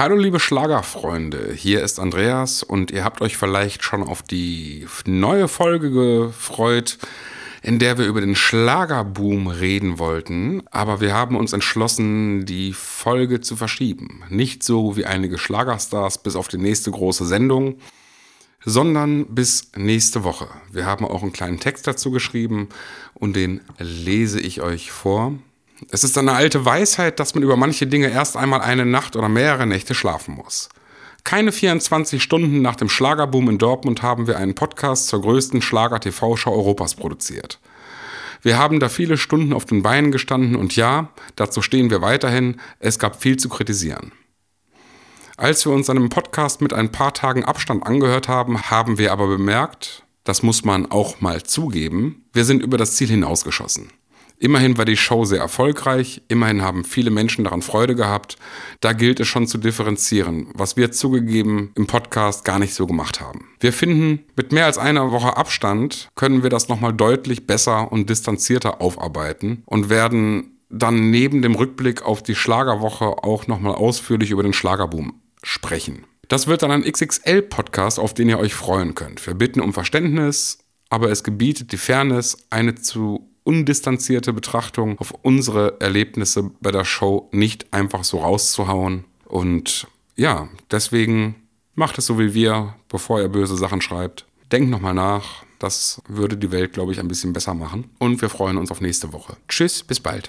Hallo liebe Schlagerfreunde, hier ist Andreas und ihr habt euch vielleicht schon auf die neue Folge gefreut, in der wir über den Schlagerboom reden wollten, aber wir haben uns entschlossen, die Folge zu verschieben. Nicht so wie einige Schlagerstars bis auf die nächste große Sendung, sondern bis nächste Woche. Wir haben auch einen kleinen Text dazu geschrieben und den lese ich euch vor. Es ist eine alte Weisheit, dass man über manche Dinge erst einmal eine Nacht oder mehrere Nächte schlafen muss. Keine 24 Stunden nach dem Schlagerboom in Dortmund haben wir einen Podcast zur größten Schlager-TV-Show Europas produziert. Wir haben da viele Stunden auf den Beinen gestanden und ja, dazu stehen wir weiterhin, es gab viel zu kritisieren. Als wir uns einem Podcast mit ein paar Tagen Abstand angehört haben, haben wir aber bemerkt, das muss man auch mal zugeben, wir sind über das Ziel hinausgeschossen. Immerhin war die Show sehr erfolgreich, immerhin haben viele Menschen daran Freude gehabt. Da gilt es schon zu differenzieren, was wir zugegeben im Podcast gar nicht so gemacht haben. Wir finden, mit mehr als einer Woche Abstand können wir das nochmal deutlich besser und distanzierter aufarbeiten und werden dann neben dem Rückblick auf die Schlagerwoche auch nochmal ausführlich über den Schlagerboom sprechen. Das wird dann ein XXL-Podcast, auf den ihr euch freuen könnt. Wir bitten um Verständnis, aber es gebietet die Fairness, eine zu undistanzierte Betrachtung auf unsere Erlebnisse bei der Show nicht einfach so rauszuhauen. Und ja, deswegen macht es so wie wir, bevor ihr böse Sachen schreibt. Denkt nochmal nach. Das würde die Welt, glaube ich, ein bisschen besser machen. Und wir freuen uns auf nächste Woche. Tschüss, bis bald.